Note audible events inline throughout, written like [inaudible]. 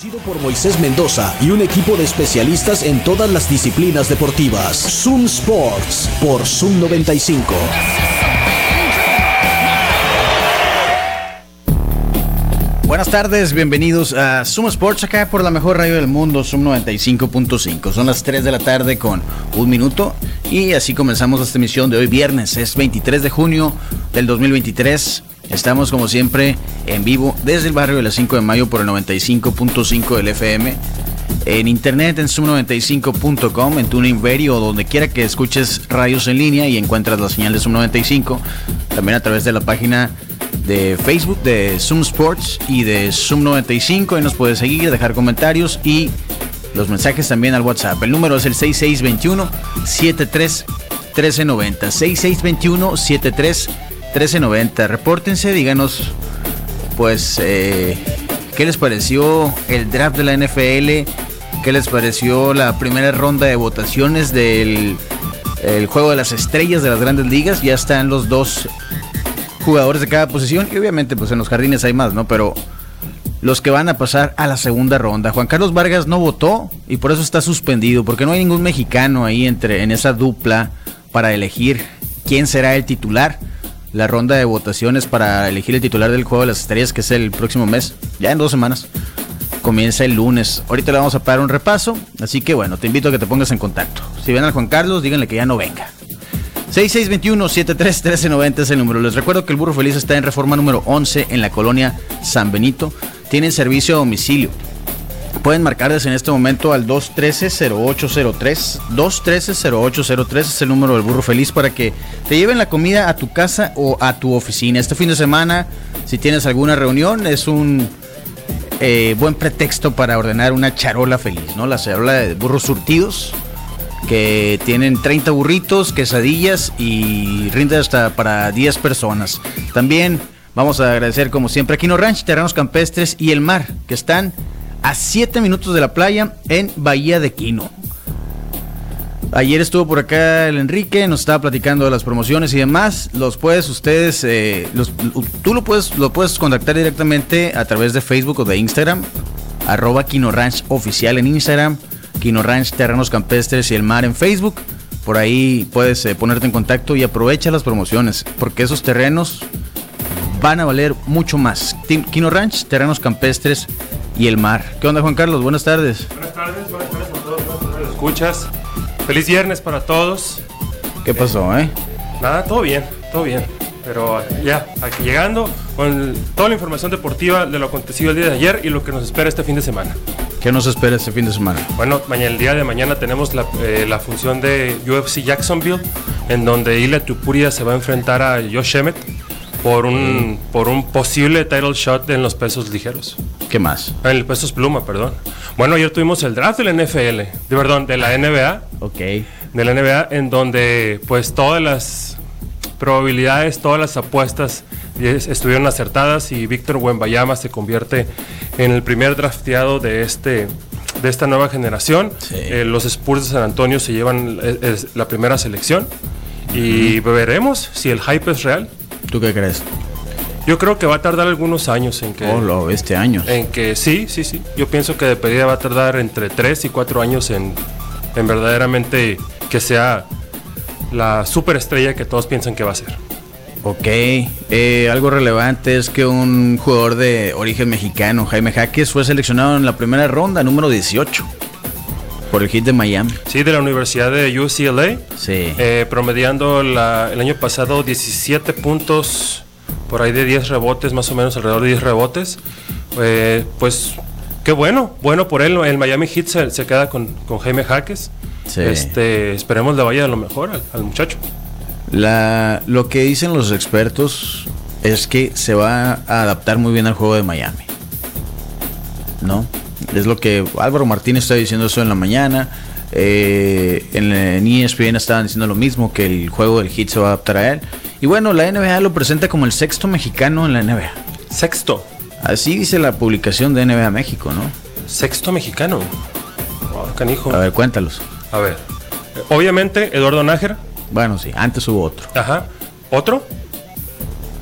Conducido por Moisés Mendoza y un equipo de especialistas en todas las disciplinas deportivas. Zoom Sports por Zoom 95. Buenas tardes, bienvenidos a Zoom Sports acá por la mejor radio del mundo, Zoom 95.5. Son las 3 de la tarde con un minuto y así comenzamos esta emisión de hoy viernes, es 23 de junio del 2023. Estamos como siempre en vivo desde el barrio de las 5 de mayo por el 95.5 del FM. En internet en zoom95.com, en TuneIn Radio o donde quiera que escuches radios en línea y encuentras la señal de Zoom 95. También a través de la página de Facebook de Zoom Sports y de Zoom 95. Ahí nos puedes seguir, dejar comentarios y los mensajes también al WhatsApp. El número es el 6621 73 1390. 6621 73 1390. Repórtense, díganos, pues, eh, ¿qué les pareció el draft de la NFL? ¿Qué les pareció la primera ronda de votaciones del el juego de las estrellas de las grandes ligas? Ya están los dos jugadores de cada posición y obviamente pues en los jardines hay más, ¿no? Pero los que van a pasar a la segunda ronda. Juan Carlos Vargas no votó y por eso está suspendido, porque no hay ningún mexicano ahí entre en esa dupla para elegir quién será el titular. La ronda de votaciones para elegir el titular del juego de las estrellas, que es el próximo mes, ya en dos semanas. Comienza el lunes. Ahorita le vamos a pagar un repaso. Así que bueno, te invito a que te pongas en contacto. Si ven al Juan Carlos, díganle que ya no venga. 6621-731390 es el número. Les recuerdo que el Burro Feliz está en reforma número 11 en la colonia San Benito. Tienen servicio a domicilio. Pueden marcarles en este momento al 213-0803. 213-0803 es el número del Burro Feliz para que te lleven la comida a tu casa o a tu oficina. Este fin de semana, si tienes alguna reunión, es un eh, buen pretexto para ordenar una charola feliz, ¿no? La charola de burros surtidos que tienen 30 burritos, quesadillas y rinde hasta para 10 personas. También vamos a agradecer como siempre a Quino Ranch, Terrenos Campestres y El Mar, que están a 7 minutos de la playa en Bahía de Quino. Ayer estuvo por acá el Enrique, nos estaba platicando de las promociones y demás. Los puedes ustedes, eh, los, tú lo puedes, lo puedes contactar directamente a través de Facebook o de Instagram, arroba Quino Ranch oficial en Instagram Quino Ranch, Terrenos Campestres y el Mar en Facebook. Por ahí puedes eh, ponerte en contacto y aprovecha las promociones, porque esos terrenos van a valer mucho más. Quino Ranch, Terrenos Campestres y el Mar. ¿Qué onda, Juan Carlos? Buenas tardes. Buenas tardes, buenas tardes a todos los escuchas. Feliz viernes para todos. ¿Qué pasó, eh? Nada, todo bien, todo bien. Pero ya, aquí llegando con toda la información deportiva de lo acontecido el día de ayer y lo que nos espera este fin de semana. ¿Qué nos espera este fin de semana? Bueno, mañana, el día de mañana tenemos la, eh, la función de UFC Jacksonville, en donde Ila Tupuria se va a enfrentar a Josh Emmett por un, Mm. por un posible title shot en los pesos ligeros. ¿Qué más? En el pesos pluma, perdón. Bueno, ayer tuvimos el draft de la NFL, de perdón, de la NBA, Ok. de la NBA, en donde pues todas las probabilidades, todas las apuestas es- estuvieron acertadas y Víctor Wembayama se convierte en el primer drafteado de este de esta nueva generación. Sí. Eh, los Spurs de San Antonio se llevan es la primera selección y veremos si el hype es real. ¿Tú qué crees? Yo creo que va a tardar algunos años en que Oh, lo, este año. en que sí, sí, sí. Yo pienso que de pedida va a tardar entre 3 y 4 años en, en verdaderamente que sea la superestrella que todos piensan que va a ser. Ok, eh, algo relevante es que un jugador de origen mexicano, Jaime Jaques, fue seleccionado en la primera ronda, número 18, por el hit de Miami. Sí, de la Universidad de UCLA, Sí. eh, promediando la- el año pasado 17 puntos, por ahí de 10 rebotes, más o menos alrededor de 10 rebotes. Eh, pues qué bueno, bueno por él. El Miami Heat se, se queda con, con Jaime Jaques. Sí. Este, esperemos le vaya lo mejor al, al muchacho. La, lo que dicen los expertos es que se va a adaptar muy bien al juego de Miami. ¿No? Es lo que Álvaro Martínez está diciendo eso en la mañana. Eh, en, en ESPN estaban diciendo lo mismo, que el juego del hit se va a adaptar a él. Y bueno, la NBA lo presenta como el sexto mexicano en la NBA. Sexto. Así dice la publicación de NBA México, ¿no? Sexto mexicano. Oh, canijo. A ver, cuéntalos. A ver. Obviamente, Eduardo Nájera. Bueno, sí, antes hubo otro. Ajá. ¿Otro?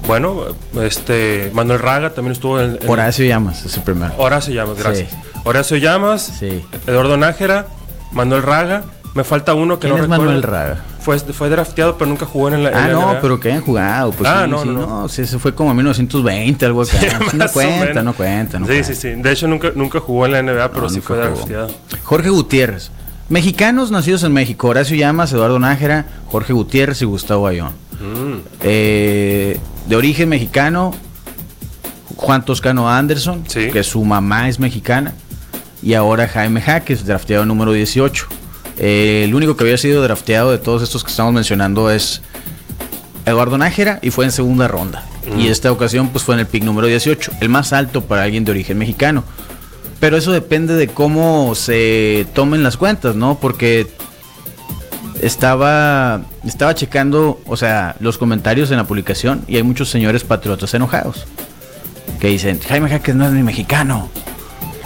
Bueno, este. Manuel Raga también estuvo en. en- Horacio Llamas es el primero. Horacio llamas, gracias. Sí. Horacio Llamas, Sí. Eduardo Nájera, Manuel Raga. Me falta uno que ¿Quién no es recuerdo. Manuel Raga? Fue, fue drafteado, pero nunca jugó en la en Ah, la no, NBA. pero que hayan jugado. Pues Ah, sí, no, sí, no, no. sí, eso fue como en 1920, algo acá. Sí, no cuenta, no cuenta, no sí, cuenta. sí, sí. De hecho, nunca, nunca jugó en la NBA, pero sí fue jugó. drafteado. Jorge Gutiérrez. Mexicanos nacidos en México. Horacio Llamas, Eduardo Nájera, Jorge Gutiérrez y Gustavo Ayón. Mm. Eh, de origen mexicano, Juan Toscano Anderson, que su mamá es mexicana. Y ahora Jaime Jaques, drafteado número 18. Eh, el único que había sido drafteado de todos estos que estamos mencionando es Eduardo Nájera y fue en segunda ronda. Mm. Y esta ocasión pues fue en el pick número 18, el más alto para alguien de origen mexicano. Pero eso depende de cómo se tomen las cuentas, ¿no? Porque estaba estaba checando, o sea, los comentarios en la publicación y hay muchos señores patriotas enojados que dicen, Jaime Jaques no es ni mexicano,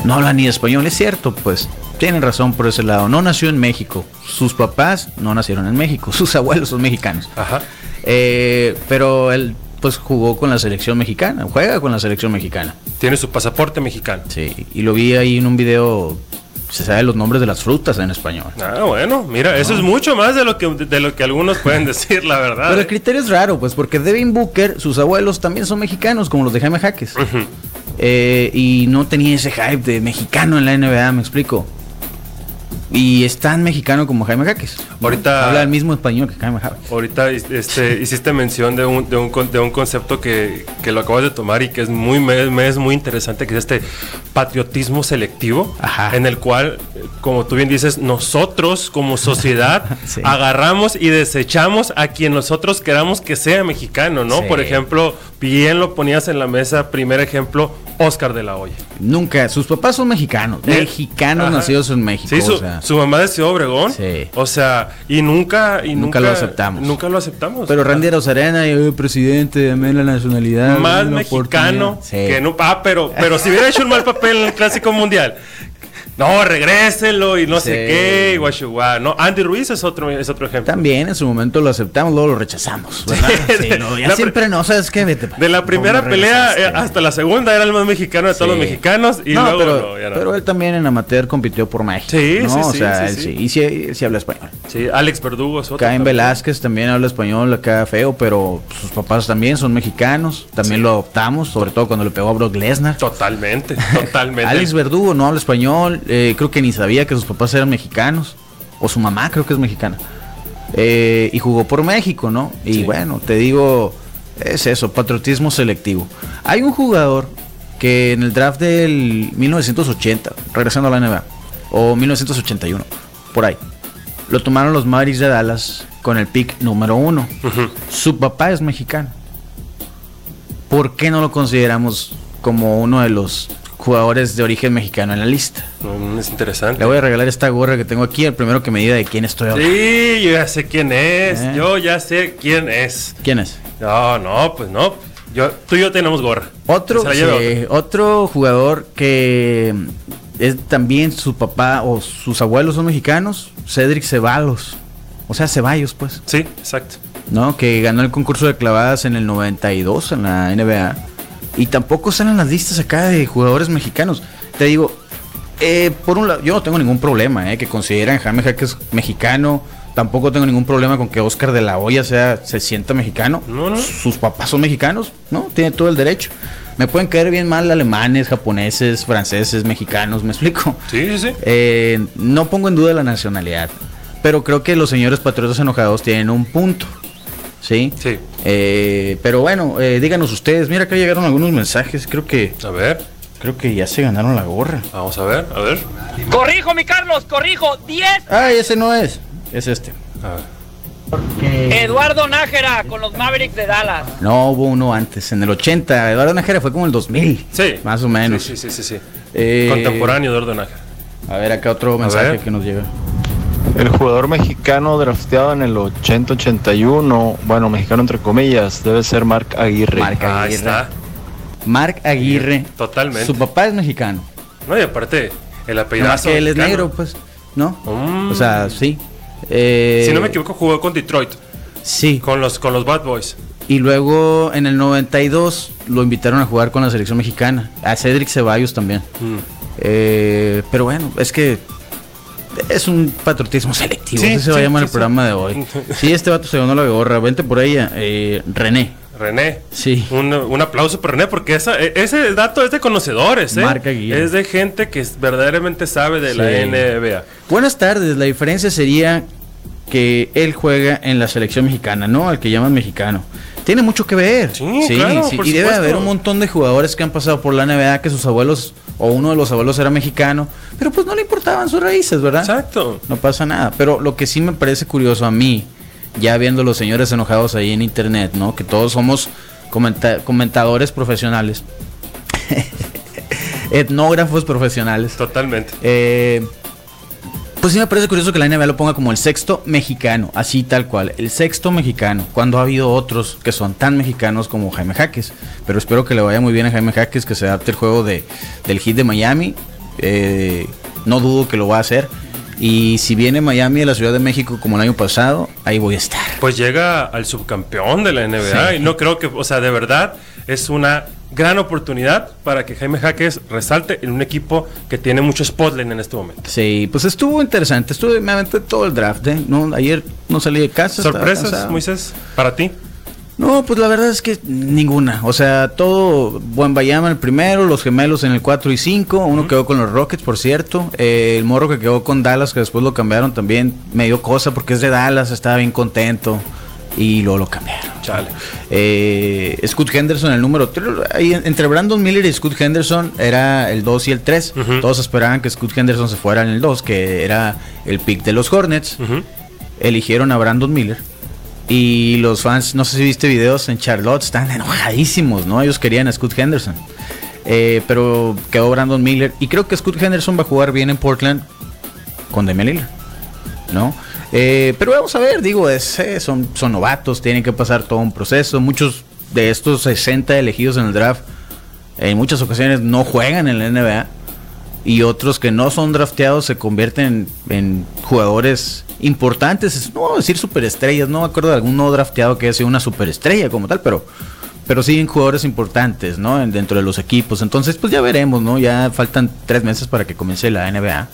no habla ni español, es cierto, pues tienen razón por ese lado, no nació en México, sus papás no nacieron en México, [laughs] sus abuelos son mexicanos, Ajá. Eh, pero él pues jugó con la selección mexicana, juega con la selección mexicana, Tiene su pasaporte mexicano. sí, y lo vi ahí en un video, se sabe los nombres de las frutas en español. Ah, bueno, mira, eso es mucho más de lo que de lo que algunos pueden decir, la verdad. Pero ¿eh? el criterio es raro, pues, porque Devin Booker, sus abuelos también son mexicanos, como los de Jaime Jaques. Ujú. Eh, y no tenía ese hype de mexicano en la NBA, me explico. Y es tan mexicano como Jaime Jaques. Ahorita- Habla el mismo español que Jaime Jaques. Ahorita este, [laughs] hiciste mención de un, de un, de un concepto que, que lo acabas de tomar y que es muy, me, es muy interesante, que es este patriotismo selectivo, Ajá. en el cual, como tú bien dices, nosotros como sociedad [laughs] Sí. agarramos y desechamos a quien nosotros queramos que sea mexicano, ¿no? Sí. Por ejemplo, bien lo ponías en la mesa, primer ejemplo, Oscar de la Hoya. Nunca, sus papás son mexicanos, Eh, mexicanos ajá. nacidos en México. Sí, su, o sea. su mamá de Ciudad Obregón. Sí. O sea, y nunca, y Nunca nunca, lo aceptamos. Nunca lo aceptamos. Pero Randy Rosarena, y "Eh, presidente, dame la nacionalidad. más mexicano oportunidad". Sí. que no. Ah, pero, pero si hubiera hecho un mal papel en el Clásico Mundial. No, regréselo y no sé Sí. qué, y guachuguá. No, Andy Ruiz es otro, es otro ejemplo. También en su momento lo aceptamos, luego lo rechazamos. ¿verdad? [laughs] Sí, no, ya La siempre no, ¿sabes qué? Vete De la primera no pelea eh, hasta la segunda era el más mexicano de todos Sí. los mexicanos y No, luego pero, ya él también en amateur compitió por México. Sí, ¿no? sí, o sí, sea, sí, él sí. sí, y sí, él sí habla español. Sí, Alex Verdugo es otro. Velázquez también habla español acá feo, pero sus papás también son mexicanos. También Sí. lo adoptamos, sobre todo cuando le pegó a Brock Lesnar. Totalmente, totalmente. [laughs] Alex Verdugo no habla español, eh, creo que ni sabía que sus papás eran mexicanos, o su mamá creo que es mexicana. Eh, y jugó por México, ¿no? Y Sí. bueno, te digo, es eso, patriotismo selectivo. Hay un jugador que en el draft del 1980, regresando a la NBA, o 1981, por ahí, lo tomaron los Mavericks de Dallas con el pick número uno. Su papá es mexicano. ¿Por qué no lo consideramos como uno de los jugadores de origen mexicano en la lista? Mm, es interesante. Le voy a regalar esta gorra que tengo aquí, el primero que me diga de quién estoy hablando. Sí, yo ya sé quién es. Eh. Yo ya sé quién es. ¿Quién es? No, no, pues no. Yo, tú y yo tenemos gorra. Otro, sí, otro jugador que es también su papá o sus abuelos son mexicanos, Cedric Ceballos. O sea, Ceballos, pues. Sí, exacto. ¿no? Que ganó el concurso de clavadas en el 92 en la NBA. Y tampoco salen las listas acá de jugadores mexicanos. Te digo, eh, por un lado, yo no tengo ningún problema, eh, que consideren a Jaime Jaques mexicano. Tampoco tengo ningún problema con que Oscar de la Hoya sea, se sienta mexicano. No, no. Sus papás son mexicanos, ¿no? Tiene todo el derecho. Me pueden caer bien mal alemanes, japoneses, franceses, mexicanos, ¿me explico? Sí, sí, sí. Eh, no pongo en duda la nacionalidad, pero creo que los señores patriotas enojados tienen un punto. ¿Sí? Sí. Eh, pero bueno, eh, díganos ustedes. Mira que llegaron algunos mensajes. Creo que A ver, creo que ya se ganaron la gorra. vamos a ver, a ver. Corrijo, mi Carlos, corrijo. 10. Ay, ese no es. Es este. A ver. Eduardo Nájera con los Mavericks de Dallas. No, hubo uno antes, en el 80. Eduardo Nájera fue como el 2000. Sí. Más o menos. Sí, sí, sí, sí. sí. Eh, Contemporáneo de Ordonaje. A ver, acá otro mensaje que nos llega. El jugador mexicano drafteado en el 80-81, bueno, mexicano entre comillas, debe ser Mark Aguirre. Marc Ahí Aguirre. está. Marc Aguirre. Totalmente. Su papá es mexicano. No, y aparte, el apellido. más que él es negro, pues. ¿No? Mm. O sea, sí. Eh, Si no me equivoco, jugó con Detroit, Sí. con los, con los Bad Boys. Y luego en el 92 lo invitaron a jugar con la selección mexicana. A Cedric Ceballos también. Mm. Eh, pero bueno, es que es un patriotismo selectivo. Sí, se va a llamar el programa de hoy. [laughs] Sí, este vato se ganó la gorra. Vente por ella. Eh, René. René. Sí. Un, un aplauso para René, porque esa- e- ese dato es de conocedores, ¿eh? Marca guía. Es de gente que verdaderamente sabe de la. NBA. Buenas tardes. La diferencia sería que él juega en la selección mexicana, ¿no? Al que llaman mexicano. Tiene mucho que ver. Sí, claro, por Y debe haber un montón de jugadores que han pasado por la NBA que sus abuelos o uno de los abuelos era mexicano, pero pues no le importaban sus raíces, ¿verdad? Exacto. No pasa nada. Pero lo que sí me parece curioso a mí, ya viendo los señores enojados ahí en internet, ¿no? Que todos somos comenta- comentadores profesionales. [laughs] Etnógrafos profesionales. Totalmente. Eh, pues sí me parece curioso que la NBA lo ponga como el sexto mexicano, así tal cual, el sexto mexicano, cuando ha habido otros que son tan mexicanos como Jaime Jaques. Pero espero que le vaya muy bien a Jaime Jaques, que se adapte el juego de, del hit de Miami. Eh, no dudo que lo va a hacer. Y si viene Miami a la Ciudad de México como el año pasado, ahí voy a estar. Pues llega al subcampeón de la NBA Sí. y no creo que, o sea, de verdad es una gran oportunidad para que Jaime Jaques resalte en un equipo que tiene mucho spotlight en este momento. Sí, pues estuvo interesante. Estuve, me aventé todo el draft. ¿eh? No, ayer no salí de casa. ¿Sorpresas. Moisés, para ti? No, pues la verdad es que ninguna. O sea, todo Buen Bayama el primero, los gemelos en el 4 y 5. Uno quedó con los Rockets, por cierto. Eh, el morro que quedó con Dallas, que después lo cambiaron también, me dio cosa porque es de Dallas, estaba bien contento. Y luego lo cambiaron. Chale. Eh, Scott Henderson, el número 3. Ahí en- entre Brandon Miller y Scott Henderson era el 2 y el 3. Ujú. Todos esperaban que Scott Henderson se fuera en el 2, que era el pick de los Hornets eligieron a Brandon Miller. Y los fans, no sé si viste videos en Charlotte, están enojadísimos, ¿no? Ellos querían a Scott Henderson. Eh, pero quedó Brandon Miller. Y creo que Scott Henderson va a jugar bien en Portland con Damian Lillard, ¿no? Eh, pero vamos a ver, digo, es, eh, son, son novatos, tienen que pasar todo un proceso. Muchos de estos 60 elegidos en el draft, en muchas ocasiones no juegan en la NBA y otros que no son drafteados se convierten en, jugadores importantes, no voy a decir superestrellas, no me acuerdo de algún no drafteado que haya sido una superestrella como tal, pero pero sí jugadores importantes, ¿no? En- dentro de los equipos. Entonces, pues ya veremos, ¿no? Ya faltan tres meses para que comience la NBA.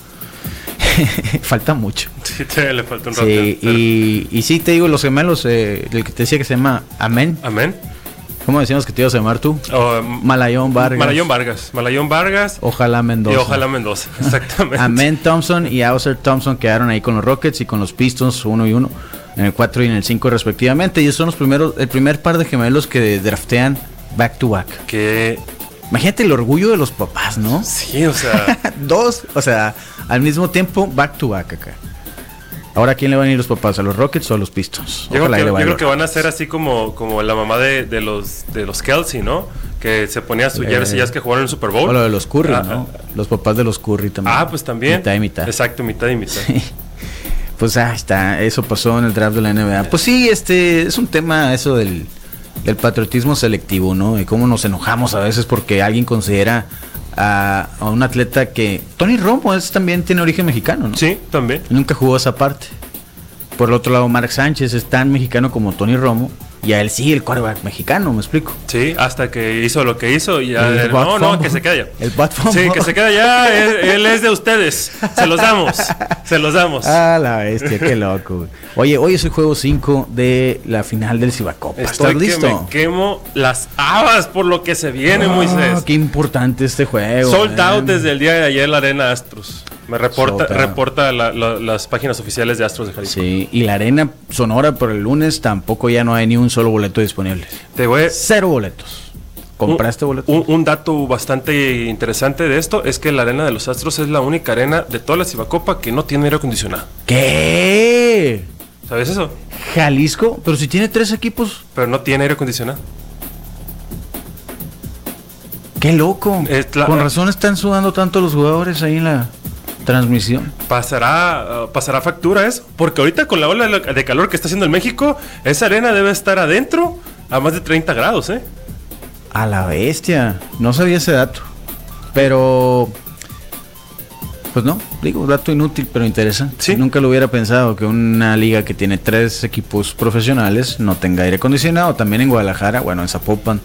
[laughs] Falta mucho. Sí, te- le falta un rato. Sí, y, y sí te digo, los gemelos, eh, el que te decía que se llama Amén. Amén. ¿Cómo decíamos que te ibas a llamar tú? O, Malayón Vargas. Malayón Vargas. Malayón Vargas. Ojalá Mendoza. Y ojalá Mendoza. [laughs] Exactamente. Amen Thompson y Auser Thompson quedaron ahí con los Rockets y con los Pistons uno y uno en el 4 y en el 5 respectivamente. Y son los primeros, el primer par de gemelos que draftean back to back. Que Imagínate el orgullo de los papás, ¿no? sí, o sea. [laughs] Dos, o sea, al mismo tiempo back to back acá. Ahora, ¿a quién le van a ir los papás? ¿A los Rockets o a los Pistons? Yo, creo que, yo creo van a ser así como, como la mamá de, de los de los Kelsey, ¿no? Que se ponía su Eh, jersey ya es que jugaron el Super Bowl. O lo de los Curry, Ah, ¿no? Los papás de los Curry también. Ah, pues también. Mitad y mitad. Exacto, mitad y mitad. Pues ah, está, eso pasó en el draft de la NBA. Pues sí, este es un tema eso del, del patriotismo selectivo, ¿no? Y cómo nos enojamos a veces porque alguien considera a, a un atleta que Tony Romo es también tiene origen mexicano, ¿no? Sí, también. Nunca jugó esa parte. Por el otro lado, Mark Sánchez es tan mexicano como Tony Romo. Y a él sí, el quarterback mexicano, ¿me explico? Sí, hasta que hizo lo que hizo y ya. El no, no, que se quede ya. El bat fumble. Sí, que se quede ya. Él, él es de ustedes. Se los damos. Se los damos. [laughs] Ah, la bestia, qué loco. Oye, hoy es el juego 5 de la final del Cibacopa. ¿Estás que listo? me quemo las habas por lo que se viene, Ah, Moisés. Qué importante este juego. Sold out man. desde el día de ayer la Arena Astros. Me reporta, reporta la- la- las páginas oficiales de Astros de Jalisco. Sí, y la arena sonora por el lunes tampoco ya no hay ni un solo boleto disponible. Te voy a- Cero boletos. ¿Compraste un, boletos? Un, un dato bastante interesante de esto es que la Arena de los Astros es la única arena de toda la Cibacopa que no tiene aire acondicionado. ¿Qué? ¿Sabes eso? Jalisco, pero si tiene tres equipos, Pero no tiene aire acondicionado. qué loco. La- Con razón están sudando tanto los jugadores ahí en la transmisión. ¿Pasará, uh, pasará factura eso? Porque ahorita con la ola de de calor que está haciendo en México, esa arena debe estar adentro a más de 30 grados, ¿eh? A la bestia. No sabía ese dato. Pero. Pues no, digo, dato inútil, pero interesante. Sí. Nunca lo hubiera pensado que una liga que tiene tres equipos profesionales no tenga aire acondicionado. También en Guadalajara, bueno, en Zapopan,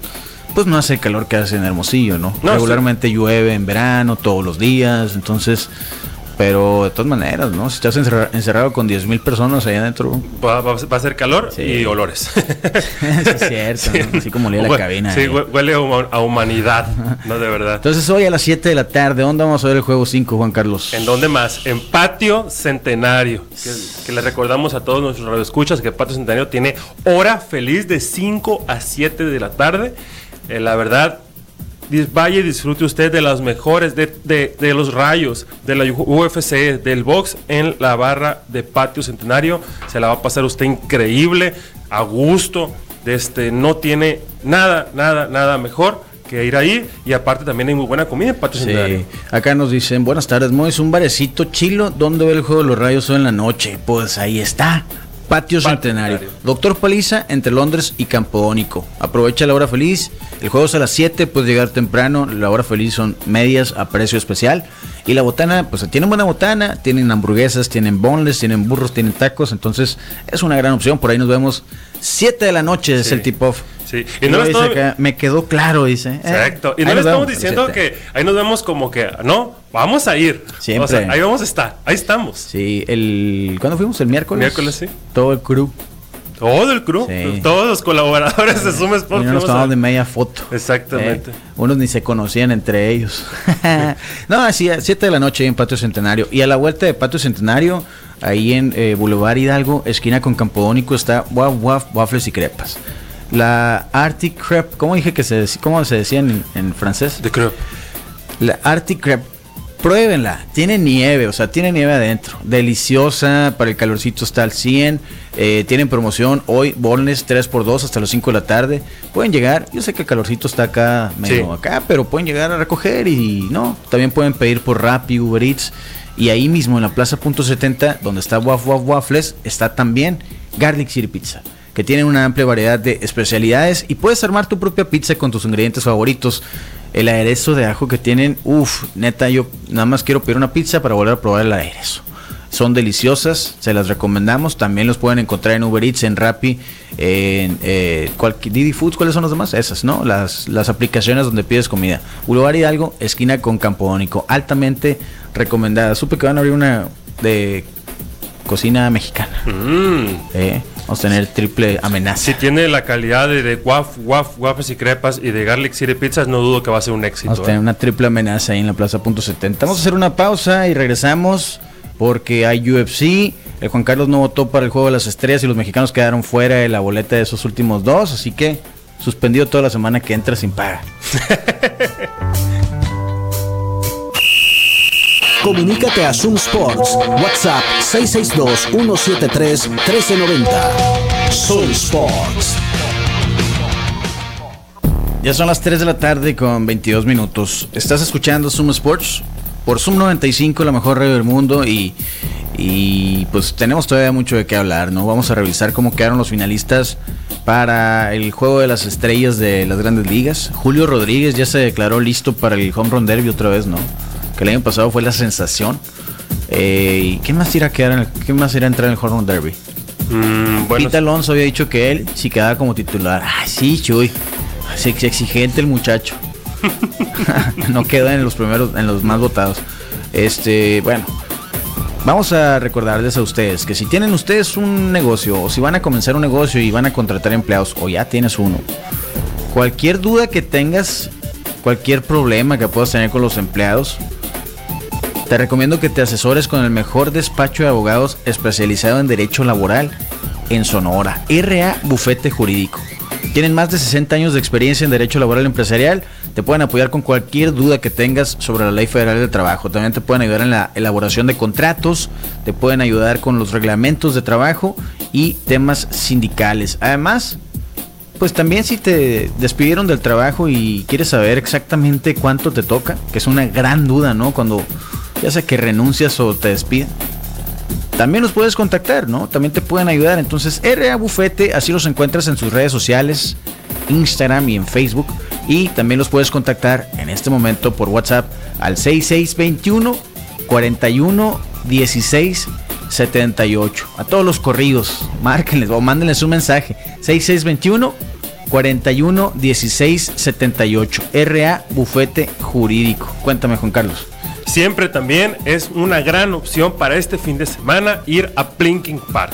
pues no hace el calor que hace en Hermosillo, ¿no? No, Regularmente llueve en verano, todos los días, entonces pero de todas maneras, ¿no? Si estás encerra- encerrado con 10 mil personas allá adentro. Va, va- va a ser calor Sí. y olores. [laughs] Eso es cierto, ¿no? Así como olía la cabina Sí, ahí. huele a, huma- a humanidad, no de verdad. Entonces hoy a las 7 de la tarde, ¿dónde vamos a ver el juego 5, Juan Carlos? ¿En dónde más? En Patio Centenario. Que, que le recordamos a todos nuestros radioescuchas que Patio Centenario tiene hora feliz de 5 a 7 de la tarde. Eh, la verdad, vaya y disfrute usted de las mejores, de, de- de los rayos, de la UFC, del box en la barra de Patio Centenario. Se la va a pasar usted increíble, a gusto. de Este, no tiene nada, nada, nada mejor que ir ahí. Y aparte también hay muy buena comida en Patio Centenario. Sí, acá nos dicen, buenas tardes, Mois, un barecito chilo, ¿dónde ve el juego de los rayos hoy en la noche? Pues ahí está, Patio. Centenario. Doctor Paliza, entre Londres y Campodónico. Aprovecha la hora feliz, el juego es a las 7, puedes llegar temprano, la hora feliz son medias a precio especial. Y la botana, pues tienen buena botana, tienen hamburguesas, tienen boneless, tienen burros, tienen tacos, entonces es una gran opción. Por ahí nos vemos 7 de la noche, es el tip-off. Sí, Y y no dice estamos- acá, me quedó claro, dice. Eh, Exacto. Y no le estamos diciendo que ahí nos vemos como que, no, vamos a ir. Siempre. O sea, ahí vamos a estar. Ahí estamos. Sí, el. ¿Cuándo fuimos? ¿El miércoles? Miércoles, sí. Todo el crew. Todo el crew, Sí. todos los colaboradores de Zoom Y Sports. no nos vamos a- tomamos de media foto. Exactamente. Eh, unos ni se conocían entre ellos. [laughs] no, así a 7 de la noche ahí en Patio Centenario. Y a la vuelta de Patio Centenario, ahí en eh, Boulevard Hidalgo, esquina con Campodónico, está Waf Waf, Waffles y Crepas. La Arctic Crepe, ¿cómo dije que se, cómo se decía en, en francés? De crew. La Arctic Crepe, pruébenla. Tiene nieve, o sea, tiene nieve adentro. Deliciosa, para el calorcito está al 100. Eh, tienen promoción hoy, boneless 3x2 hasta las 5 de la tarde. Pueden llegar, yo sé que el calorcito está acá, medio Sí. acá, pero pueden llegar a recoger y no. También pueden pedir por Rappi, Uber Eats. Y ahí mismo en la Plaza Punto 70, donde está Waf Waf Waffles, está también Garlic City Pizza que tienen una amplia variedad de especialidades y puedes armar tu propia pizza con tus ingredientes favoritos. El aderezo de ajo que tienen, uff, neta, yo nada más quiero pedir una pizza para volver a probar el aderezo. Son deliciosas, se las recomendamos. También los pueden encontrar en Uber Eats, en Rappi, en eh, cualquier Didi Foods. ¿Cuáles son los demás? Esas, ¿no? Las, las aplicaciones donde pides comida. Boulevard Hidalgo, esquina con Campodónico. Altamente recomendada. Supe que van a abrir una de cocina mexicana. Mm. Eh, vamos a tener triple amenaza. Si tiene la calidad de, de waf, waf, waffles y crepas y de Garlic City Pizzas, no dudo que va a ser un éxito. Vamos a tener ¿eh? una triple amenaza ahí en la Plaza Punto 70. Vamos a hacer una pausa y regresamos porque hay UFC. El Juan Carlos no votó para el Juego de las Estrellas y los mexicanos quedaron fuera de la boleta de esos últimos dos. Así que suspendido toda la semana que entra sin paga. [laughs] Comunícate a Zoom Sports. WhatsApp 662-173-1390. Zoom Sports. Ya son las 3 de la tarde con 22 minutos. Estás escuchando Zoom Sports por Zoom 95, la mejor radio del mundo. Y, y pues tenemos todavía mucho de qué hablar, ¿no? Vamos a revisar cómo quedaron los finalistas para el juego de las estrellas de las grandes ligas. Julio Rodríguez ya se declaró listo para el Home Run Derby otra vez, ¿no? Que el año pasado fue la sensación. Eh, ¿Y qué más irá a quedar en el- qué más irá a entrar en el Home Run Derby? Mm, bueno, Pete Alonso había dicho que él si quedaba como titular. Ah, sí, Chuy. Sí, ex- exigente el muchacho. [laughs] [laughs] no quedó en los primeros, en los más votados. Este, bueno. Vamos a recordarles a ustedes que si tienen ustedes un negocio o si van a comenzar un negocio y van a contratar empleados o ya tienes uno, cualquier duda que tengas, cualquier problema que puedas tener con los empleados, te recomiendo que te asesores con el mejor despacho de abogados especializado en derecho laboral en Sonora, RA Bufete Jurídico. Tienen más de 60 años de experiencia en derecho laboral empresarial. Te pueden apoyar con cualquier duda que tengas sobre la ley federal del trabajo. También te pueden ayudar en la elaboración de contratos, te pueden ayudar con los reglamentos de trabajo y temas sindicales. Además, pues también si te despidieron del trabajo y quieres saber exactamente cuánto te toca, que es una gran duda, ¿no? Cuando ya sea que renuncias o te despiden. También los puedes contactar, ¿no? También te pueden ayudar. Entonces, RA Bufete, así los encuentras en sus redes sociales, Instagram y en Facebook. Y también los puedes contactar en este momento por WhatsApp al 6621 41 16 78. A todos los corridos, [laughs] márquenles o mándenles un mensaje. 6621 41 16 78. RA Bufete Jurídico. Cuéntame, Juan Carlos. Siempre también es una gran opción para este fin de semana ir a Plinking Park.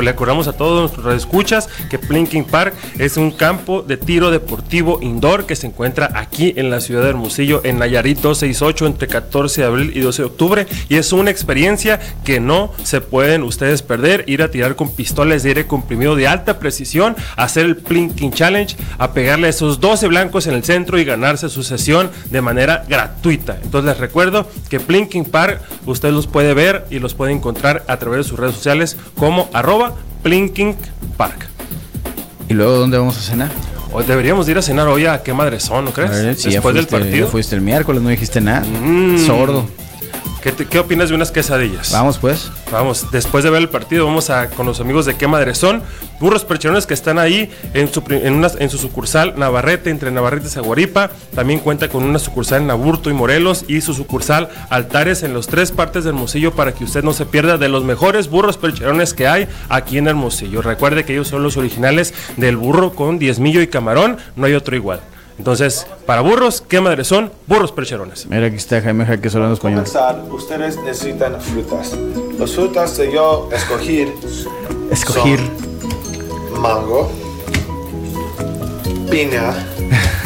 Le acordamos a todos nuestros escuchas que Plinking Park es un campo de tiro deportivo indoor que se encuentra aquí en la ciudad de Hermosillo, en Nayarit 268, entre 14 de abril y 12 de octubre. Y es una experiencia que no se pueden ustedes perder. Ir a tirar con pistolas de aire comprimido de alta precisión, hacer el Plinking Challenge, a pegarle esos 12 blancos en el centro y ganarse su sesión de manera gratuita. Entonces les recuerdo que Plinking Park usted los puede ver y los puede encontrar a través de sus redes sociales como arroba Plinking Park. ¿Y luego dónde vamos a cenar? Hoy deberíamos ir a cenar hoy a qué madre son, ¿no crees? Ver, si Después del partido. fuiste el miércoles, no dijiste nada. Mm. Sordo. ¿Qué, ¿Qué, opinas de unas quesadillas? Vamos pues. Vamos, después de ver el partido, vamos a con los amigos de qué madre son. Burros percherones que están ahí en su, en, en su sucursal Navarrete, entre Navarrete y Zaguaripa. También cuenta con una sucursal en Aburto y Morelos y su sucursal Altares en los tres partes de Hermosillo para que usted no se pierda de los mejores burros percherones que hay aquí en Hermosillo. Recuerde que ellos son los originales del burro con diezmillo y camarón, no hay otro igual. Entonces, para burros, ¿qué madre son? Burros percherones. Mira, aquí está Jaime Jaque hablando español. Comenzar, ustedes necesitan frutas. Las frutas que yo escogí. Escogir. mango, piña,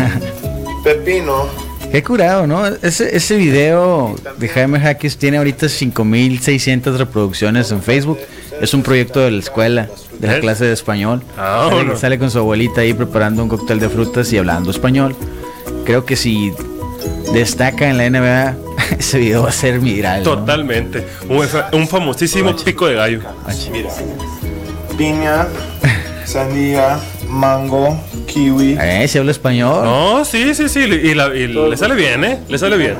[laughs] pepino. Qué curado, ¿no? Ese, ese video de Jaime Jaques tiene ahorita 5600 reproducciones en Facebook. Es un proyecto de la escuela, de la clase de español. Ah, sale, con su abuelita ahí preparando un cóctel de frutas y hablando español. Creo que si destaca en la NBA, [laughs] ese video va a ser viral. ¿no? Totalmente. Un, un famosísimo pico de gallo. Mira, piña, [laughs] sandía, mango, kiwi. Eh, se habla español. No, sí, sí, sí. Y, la- y le sale bien, ¿eh? Le sale bien.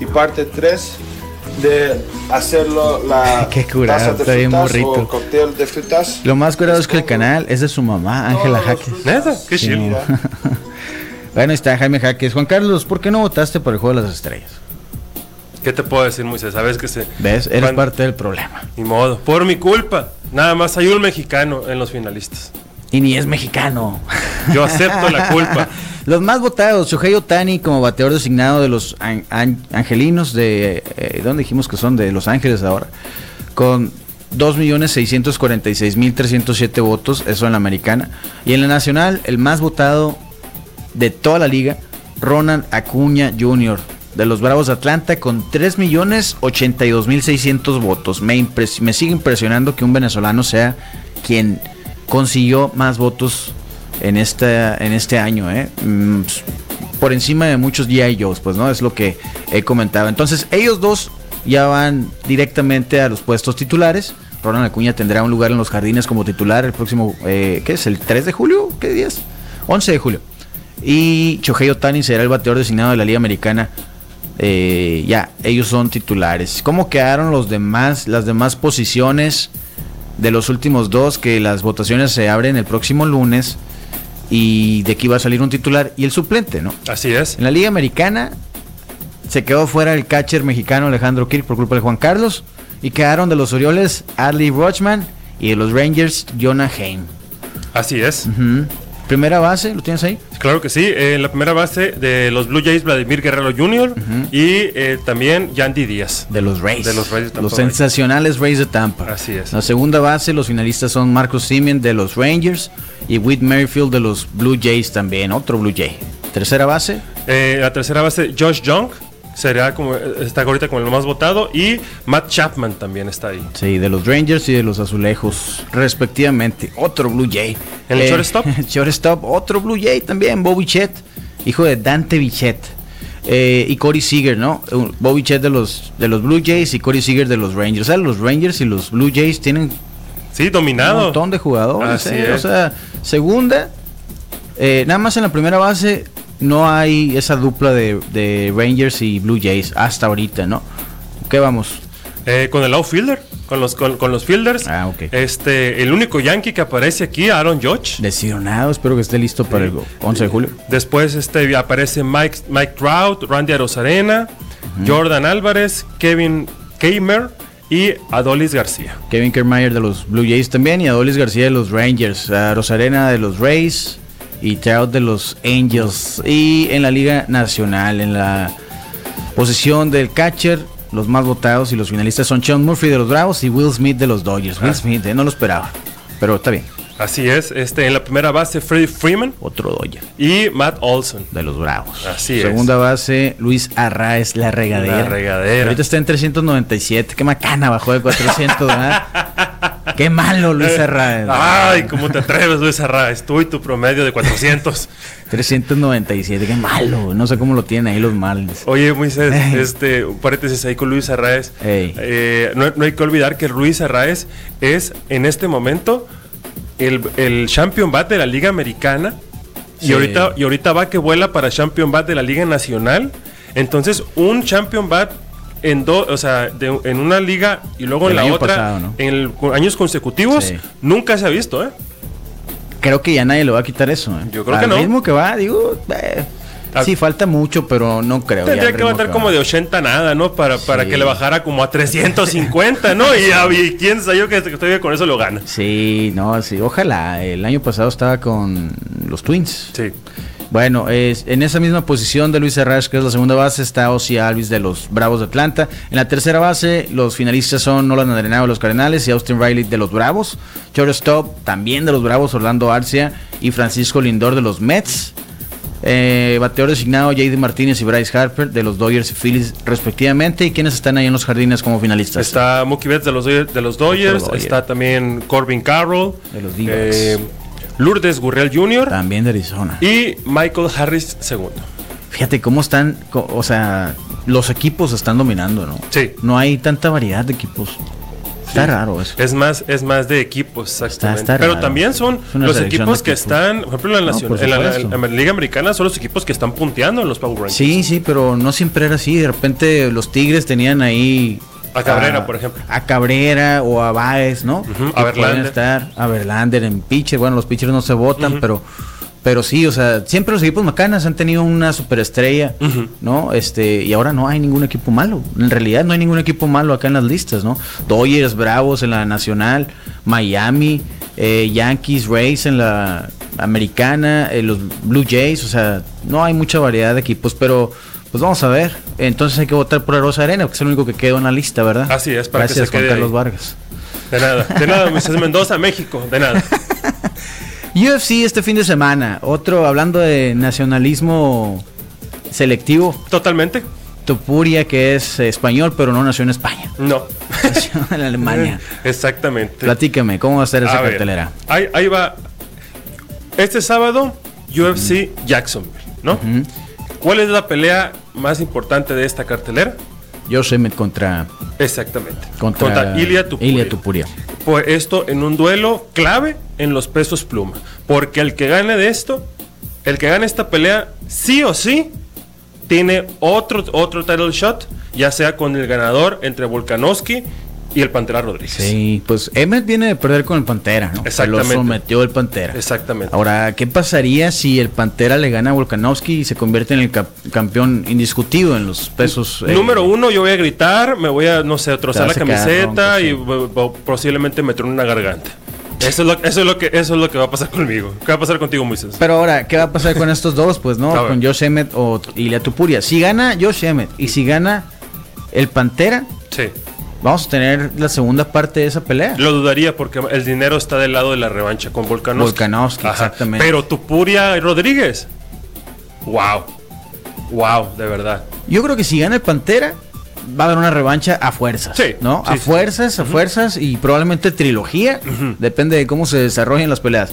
Y parte 3 de hacerlo la [laughs] Qué curado, taza de está bien frutas morrito. o cóctel de frutas. Lo más curado es que el canal es de su mamá, Ángela Jaques. Neta, qué Sí. chido. [laughs] Bueno, ahí está Jaime Jaques. Juan Carlos, ¿por qué no votaste por el juego de las estrellas? ¿Qué te puedo decir, Moisés? Sabes que se. ¿Ves? Eres parte del problema. Ni modo. Por mi culpa. Nada más hay un mexicano en los finalistas. Y ni es mexicano. Yo acepto la culpa. [laughs] Los más votados, Shohei Otani como bateador designado de los an- an- angelinos de... Eh, ¿Dónde dijimos que son? De Los Ángeles ahora. Con 2.646.307 votos, eso en la americana. Y en la nacional, el más votado de toda la liga, Ronan Acuña Jr. de los Bravos de Atlanta con 3.082.600 votos. Me, me sigue impresionando que un venezolano sea quien consiguió más votos en, esta, en este año. ¿eh? Mm, por encima de muchos G.I. Joes, pues no, es lo que he comentado. Entonces, ellos dos ya van directamente a los puestos titulares. Ronald Acuña tendrá un lugar en los jardines como titular el próximo, eh, ¿qué es? ¿El 3 de julio? ¿Qué día es? 11 de julio. Y Shohei Otani será el bateador designado de la Liga Americana. Eh, ya, ellos son titulares. ¿Cómo quedaron los demás, las demás posiciones de los últimos dos? Que las votaciones se abren el próximo lunes. Y de aquí va a salir un titular y el suplente, ¿no? Así es. En la Liga Americana se quedó fuera el catcher mexicano Alejandro Kirk por culpa de Juan Carlos. Y quedaron de los Orioles Adley Rochman y de los Rangers Jonah Heim. Así es. Primera base, ¿lo tienes ahí? Claro que sí. En la primera base de los Blue Jays, Vladimir Guerrero Jr. y eh, también Yandy Díaz. De los Rays. De los Rays de Tampa Los Bay. sensacionales Rays de Tampa. Así es. La segunda base, los finalistas son Marcus Simeon de los Rangers y Whit Merrifield de los Blue Jays también, otro Blue Jay. Tercera base, Eh, la tercera base, Josh Young. Será como, está ahorita como el más votado. Y Matt Chapman también está ahí. sí, de los Rangers y de los Azulejos, respectivamente. Otro Blue Jay. ¿En el shortstop? [laughs] shortstop, otro Blue Jay también, Bobby Chet, hijo de Dante Bichette. Eh, y Corey Seager, ¿no? Un- Bobby Chet de los, de los Blue Jays y Corey Seager de los Rangers. O sea, los Rangers y los Blue Jays tienen Sí, un dominado. montón de jugadores. Así eh, es. O sea, segunda, eh, nada más en la primera base no hay esa dupla de, de Rangers y Blue Jays hasta ahorita, ¿no? ¿Qué vamos? Eh, con el outfielder, con los, con, con los fielders. Ah, ok. Este, el único Yankee que aparece aquí, Aaron Judge. Desironado, espero que esté listo para el 11 de julio. Después este, aparece Mike, Mike Trout, Randy Arozarena, Jordan Álvarez, Kevin Kamer y Adolis García. Kevin Kiermaier de los Blue Jays también y Adolis García de los Rangers. A Rosarena de los Rays y Trout de los Angels. Y en la Liga Nacional, en la posición del catcher, los más votados y los finalistas son Sean Murphy de los Bravos y Will Smith de los Dodgers. Will Ah. Smith, eh, no lo esperaba, pero está bien. Así es, este, en la primera base Freddie Freeman Otro Dodger y Matt Olson. de los Bravos. Así es. Segunda base, Luis Arraez, la regadera. La regadera. Ahorita está en 397. Qué macana bajó de 400, ¿verdad? [laughs] Qué malo Luis Arraez. Ay, ¿cómo te atreves, Luis Arraez? Tú y tu promedio de 400. 397, qué malo. No sé cómo lo tienen ahí los males. Oye, Moisés, Ey. este, un paréntesis ahí con Luis Arraez. Eh, no, no hay que olvidar que Luis Arraez es en este momento el, el champion bat de la Liga Americana. Sí. Y, ahorita, y ahorita va que vuela para champion bat de la Liga Nacional. Entonces, un champion bat en dos, o sea, de- en una liga y luego El en la otra, pasado, ¿no? en el- años consecutivos, Sí. nunca se ha visto, ¿eh? Creo que ya nadie le va a quitar eso. ¿eh? Yo creo Al que no. ritmo que va, digo, eh, sí, falta mucho, pero no creo. Tendría que bajar como de 80 nada, ¿no? Para, para que le bajara como a 350, [laughs] ¿no? Y, y quién sabe yo que que todavía con eso lo gana. Sí, no, sí, ojalá. El año pasado estaba con los Twins. Sí. Bueno, es, en esa misma posición de Luis Arraez, que es la segunda base, está Ozzy Alvis de los Bravos de Atlanta. En la tercera base, los finalistas son Nolan Arenado de los Cardenales y Austin Riley de los Bravos. Shortstop también de los Bravos, Orlando Arcia y Francisco Lindor de los Mets. Eh, bateador designado JD Martínez y Bryce Harper de los Dodgers y Phillies respectivamente. ¿Y quiénes están ahí en los jardines como finalistas? Está Mookie Betts de los, de los Dodgers, está también Corbin Carroll, De los D-backs. Lourdes Gurriel Jr. También de Arizona. y Michael Harris II. Fíjate cómo están, o sea, los equipos están dominando, ¿no? Sí. No hay tanta variedad de equipos. Está raro eso. Es más, es más de equipos, exactamente. está Pero raro. también son los equipos que están, por ejemplo, en la, No, por en la- en la Liga Americana son los equipos que están punteando en los Power Rankings. Sí, sí, pero no siempre era así. De repente los Tigres tenían ahí. A Cabrera, por ejemplo. A Cabrera o a Baez, ¿no? Ujú, Que a Verlander. pueden estar. A Verlander en pitcher. Bueno, los pitchers no se votan, pero. Pero sí, o sea, siempre los equipos macanas han tenido una superestrella. ¿no? Este, y ahora no hay ningún equipo malo. En realidad no hay ningún equipo malo acá en las listas, ¿no? Dodgers, Bravos en la Nacional, Miami, eh, Yankees, Rays en la Americana, eh, los Blue Jays, o sea, no hay mucha variedad de equipos, pero pues vamos a ver. Entonces hay que votar por Rosa Arena, porque es el único que quedó en la lista, ¿verdad? Así es, para que Gracias, se Juan quede Carlos ahí. Vargas. De nada, de nada, Moisés Mendoza, México, de nada. [laughs] UFC este fin de semana, otro hablando de nacionalismo selectivo, Totalmente. Topuria que es español pero no nació en España, No. nació en [laughs] Alemania. Exactamente. Platícame, ¿cómo va a ser esa A ver, cartelera? ahí, ahí va. Este sábado, UFC Jacksonville, ¿no? ¿Cuál es la pelea más importante de esta cartelera? Josh Emmett contra, Exactamente. contra, Ilia Topuria. Ilia Topuria. Pues esto en un duelo clave en los pesos pluma. Porque el que gane de esto, el que gane esta pelea, sí o sí, tiene otro, otro title shot, ya sea con el ganador entre Volkanovski y el Pantera Rodríguez. Sí, pues Emmett viene de perder con el Pantera, ¿no? Se Exactamente. Lo sometió el Pantera. Exactamente. Ahora, ¿qué pasaría si el Pantera le gana a Volkanovski y se convierte en el campeón indiscutido en los pesos? eh, Número uno, yo voy a gritar, me voy a, no sé, trozar la camiseta ronco, y sí. posiblemente me truene una garganta. Eso es, lo, eso, es lo que, eso es lo que va a pasar conmigo. ¿Qué va a pasar contigo, Moisés? Pero ahora, ¿qué va a pasar con estos dos? Pues no, [laughs] con Josh Emmett o Ilia Tupuria. Si gana Josh Emmett y si gana el Pantera, Sí. Vamos a tener la segunda parte de esa pelea. Lo dudaría porque el dinero está del lado de la revancha con Volkanovski. Volkanovski, exactamente. Pero Tupuria y Rodríguez. Wow. Wow, de verdad. Yo creo que si gana el Pantera, va a haber una revancha a fuerzas. Sí, ¿no? sí, a sí. fuerzas, a fuerzas y probablemente trilogía. Depende de cómo se desarrollen las peleas.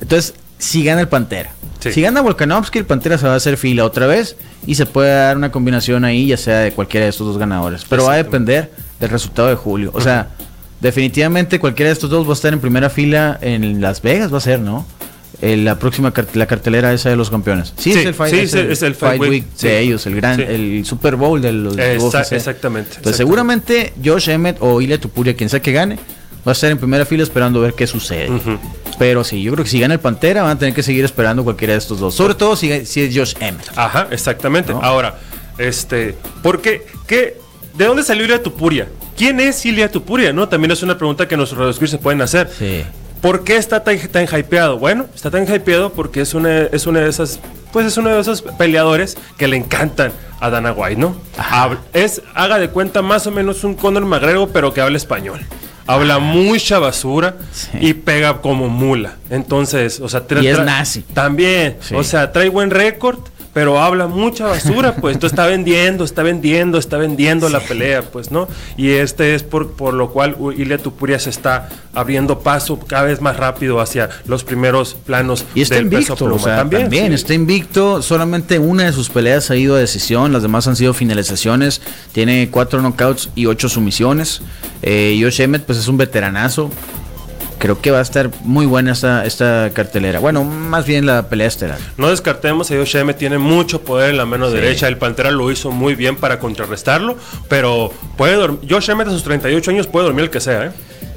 Entonces, si gana el Pantera. Sí. Si gana Volkanovski, el Pantera se va a hacer fila otra vez y se puede dar una combinación ahí, ya sea de cualquiera de estos dos ganadores. Pero va a depender del resultado de julio. O sea, definitivamente cualquiera de estos dos va a estar en primera fila en Las Vegas, va a ser, ¿no? Eh, la próxima cart- la cartelera esa de los campeones. Sí, Sí, es el Fight, sí, es el es el Fight Week, de sí. ellos, el gran, el Super Bowl de los Esa- UFC. exactamente, Entonces, exactamente. seguramente Josh Emmett o Ilia Tupuria, quien sea que gane, va a estar en primera fila esperando ver qué sucede. Pero sí, yo creo que si gana el Pantera van a tener que seguir esperando cualquiera de estos dos. Sobre todo si, si es Josh Emmett. Ajá, exactamente. ¿No? Ahora, este, ¿por qué? ¿De dónde salió Ilia Tupuria? ¿Quién es Ilia Tupuria? ¿No? También es una pregunta que nuestros radioescuchas se pueden hacer. Sí. ¿Por qué está tan, tan hypeado? Bueno, está tan hypeado porque es una, es una de esas, pues es uno de esos peleadores que le encantan a Dana White, ¿no? Hab- es, haga de cuenta, más o menos un Conor McGregor, pero que habla español. Habla mucha basura Sí. y pega como mula. Entonces, o sea, Y es nazi. También, Sí. o sea, trae buen récord, pero habla mucha basura, pues. Entonces está vendiendo, está vendiendo, está vendiendo la pelea, pues, ¿no? Y este es por, por lo cual Ilia Tupuria se está abriendo paso cada vez más rápido hacia los primeros planos Y está del peso invicto, pluma. o sea, también, sí. está invicto. Solamente una de sus peleas ha ido a decisión, las demás han sido finalizaciones. Tiene cuatro knockouts y ocho sumisiones. Eh, Josh Emmett, pues es un veteranazo. Creo que va a estar muy buena esta, esta cartelera. Bueno, más bien la pelea estelar. No descartemos, a Josh Emmett tiene mucho poder en la mano Sí. derecha. El Pantera lo hizo muy bien para contrarrestarlo, pero puede dormir. Josh Emmett a sus 38 años puede dormir el que sea, ¿eh?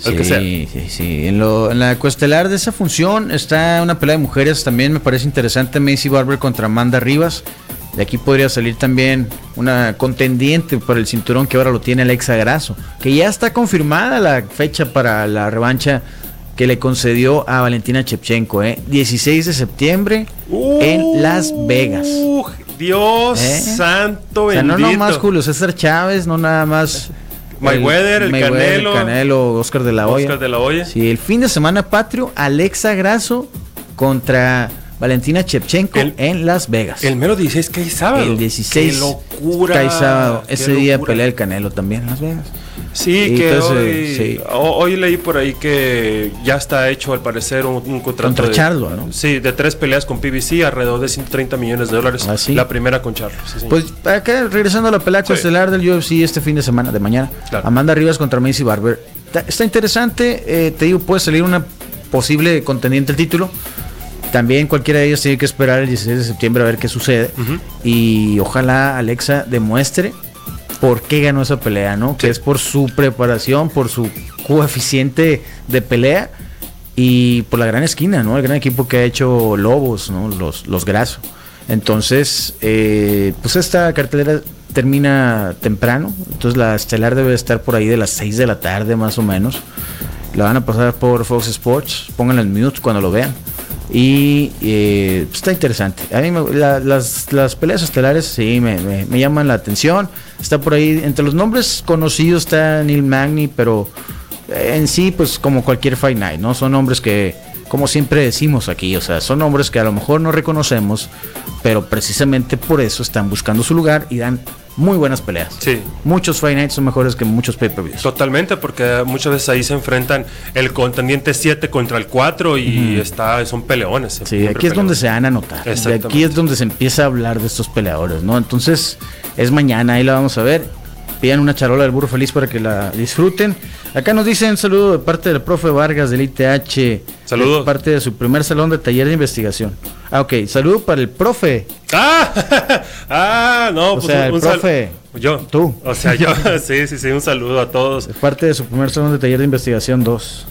El que sea. Sí, sí, sí. En, lo- en la coestelar de esa función está una pelea de mujeres. También me parece interesante Macy Barber contra Amanda Rivas. De aquí podría salir también una contendiente para el cinturón que ahora lo tiene Alexa Grasso. Que ya está confirmada la fecha para la revancha que le concedió a Valentina Chepchenko. ¿eh? 16 de septiembre en Las Vegas. Uh, Dios ¿Eh? santo O sea, no bendito. nomás Julio César Chávez, no nada más... Mayweather, el Canelo. Canelo, Oscar de la Hoya. Oscar de la Hoya. Sí, el fin de semana patrio, Alexa Grasso contra Valentina Chepchenko El- en Las Vegas. El mero 16 que hay sábado. El 16 Qué locura. cae sábado. Ese día locura. pelea el Canelo también en Las Vegas. Sí, Y que entonces, hoy, sí. ho- hoy leí por ahí que ya está hecho al parecer un, un contrato Contra de, Charlo, ¿no? Sí, de tres peleas con PBC, alrededor de 130 millones de dólares. ¿Ah, sí? La primera con Charlo. sí. Pues acá regresando a la pelea Sí. coestelar del UFC este fin de semana, de mañana. Claro. Amanda Rivas contra Macy Barber. Está, está interesante, eh, te digo, puede salir una posible contendiente al título. También cualquiera de ellos tiene que esperar el 16 de septiembre a ver qué sucede. Ujú. Y ojalá Alexa demuestre por qué ganó esa pelea, ¿no? Que es por su preparación, por su coeficiente de pelea y por la gran esquina, ¿no? El gran equipo que ha hecho Lobos, ¿no? Los, los Graso. Entonces, eh, pues esta cartelera termina temprano. Entonces la estelar debe estar por ahí de las 6 de la tarde más o menos. La van a pasar por Fox Sports. Pónganla en mute cuando lo vean. Y eh, pues, está interesante. A mí me- la- las, las peleas estelares sí me, me- me llaman la atención. Está por ahí, entre los nombres conocidos está Neil Magny, pero eh, en sí, pues como cualquier Fight Night, ¿no? Son nombres que, como siempre decimos aquí, o sea, son nombres que a lo mejor no reconocemos, pero precisamente por eso están buscando su lugar y dan muy buenas peleas. Sí. Muchos Fight Nights son mejores que muchos pay-per-views. Totalmente, porque muchas veces ahí se enfrentan el contendiente 7 contra el 4 y está, son peleones. Sí, siempre aquí es donde se van a notar. De aquí es donde se empieza a hablar de estos peleadores, ¿no? Entonces, es mañana, ahí la vamos a ver. Pidan una charola del burro feliz para que la disfruten. Acá nos dicen saludo de parte del profe Vargas del ITH. Saludos. De parte de su primer salón de taller de investigación. Ah, ok. Saludo para el profe. ¡Ah! [laughs] ¡Ah! No, O pues sea, un, el profe. Yo. Tú. O sea, yo. [laughs] Sí, sí, sí. Un saludo a todos. De parte de su primer salón de taller de investigación 2.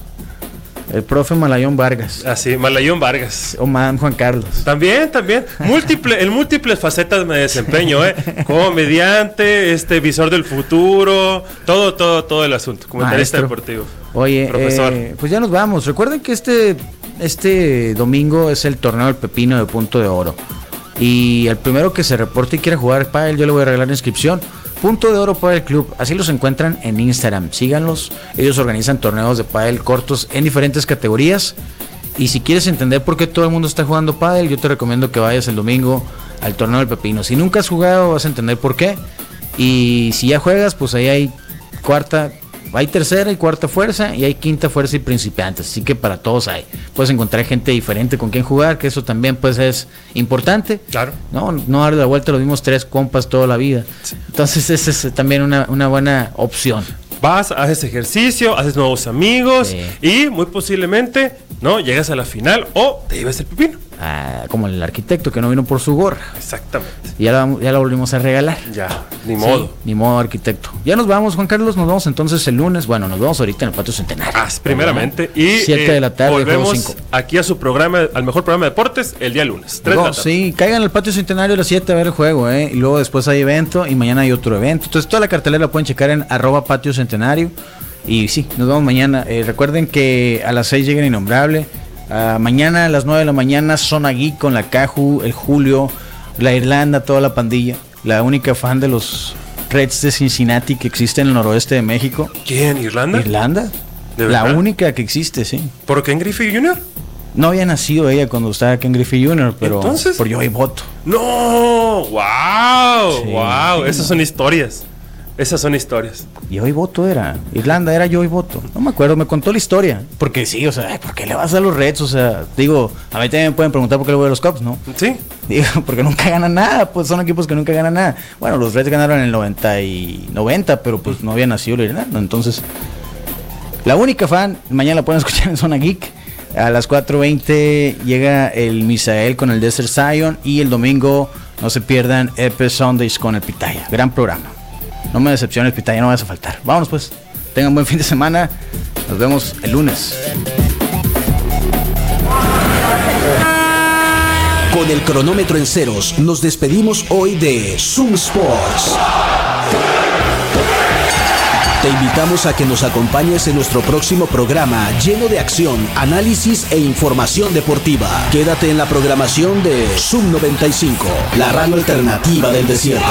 El profe Malayón Vargas. Así, Malayón Vargas. O Madame Juan Carlos. También, también. Múltiple, en múltiples facetas me desempeño, ¿eh? Comediante, este, visor del futuro, todo, todo, todo el asunto. Comentarista deportivo. Oye, Profesor. eh, pues ya nos vamos. Recuerden que este, este domingo es el torneo del pepino de punto de oro. Y el primero que se reporte y quiera jugar pádel, yo le voy a regalar la inscripción. Punto de oro para el club. Así los encuentran en Instagram. Síganlos. Ellos organizan torneos de pádel cortos en diferentes categorías. Y si quieres entender por qué todo el mundo está jugando pádel, yo te recomiendo que vayas el domingo al torneo del pepino. Si nunca has jugado, vas a entender por qué. Y si ya juegas, pues ahí hay cuarta, hay tercera y cuarta fuerza y hay quinta fuerza y principiantes. Así que para todos hay. Puedes encontrar gente diferente con quien jugar, que eso también pues es importante. Claro. No, no darle la vuelta los mismos tres compas toda la vida. Entonces esa es también una, una buena opción. Vas, haces ejercicio, haces nuevos amigos Sí. y muy posiblemente, ¿no? Llegas a la final o te llevas el pepino. Ah, como el arquitecto que no vino por su gorra. Exactamente. Y ya la, ya la volvimos a regalar. Ya, ni Sí, modo. ni modo, arquitecto. Ya nos vamos, Juan Carlos. Nos vamos entonces el lunes. Bueno, nos vemos ahorita en el Patio Centenario. Ah, primeramente. Y 7 de la tarde, juego volvemos aquí a su programa, al mejor programa de deportes, el día lunes. 3 de la No, tarde. sí, caigan al patio centenario a las 7 a ver el juego, ¿eh? Y luego después hay evento y mañana hay otro evento. Entonces toda la cartelera la pueden checar en arroba patio centenario. Y sí, nos vemos mañana. Eh, recuerden que a las 6 llega Innombrable. Ah, mañana a las 9 de la mañana, Zona Geek con la Caju, el Julio, la Irlanda, toda la pandilla. La única fan de los Reds de Cincinnati que existe en el noroeste de México. ¿Quién? ¿Irlanda? ¿Irlanda? ¿De La única que existe, sí. ¿Por Ken Griffey Jr.? No había nacido ella cuando estaba aquí en Griffey Jr., pero Entonces- por yo y voto. ¡No! ¡Wow! Sí. ¡Wow! Esas son historias. Esas son historias. Yo y voto era. Irlanda era yo y voto. No me acuerdo, me contó la historia. Porque sí, o sea, ¿por qué le vas a los Reds? O sea, digo, a mí también me pueden preguntar por qué le voy a los Cubs, ¿no? ¿Sí? Digo, [laughs] porque nunca ganan nada, pues son equipos que nunca ganan nada. Bueno, los Reds ganaron en el 90 y 90, pero pues no había nacido la Irlanda. Entonces, la única fan, mañana la pueden [laughs] escuchar en Zona Geek. A las 4.20 llega el Misael con el Desert Zion y el domingo no se pierdan Epe Sundays con el Pitaya. Gran programa. No me decepciones, Pitaya, no vas a faltar. Vámonos pues. Tengan buen fin de semana. Nos vemos el lunes. Con el cronómetro en ceros, nos despedimos hoy de Zoom Sports. Te invitamos a que nos acompañes en nuestro próximo programa lleno de acción, análisis e información deportiva. Quédate en la programación de Zoom 95, la radio alternativa del desierto.